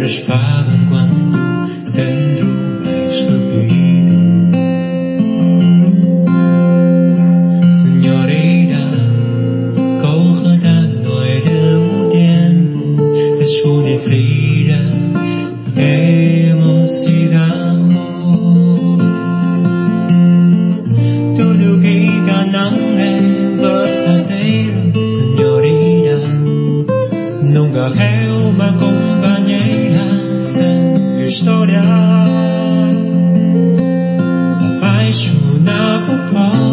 Era espada quando dentro explodiu Señorita, coge tan nuevo tiempo Es una herida Hemos Tudo que ganamos é verdadeiro, senhorita Nunca eu me 照亮，白树那不旁。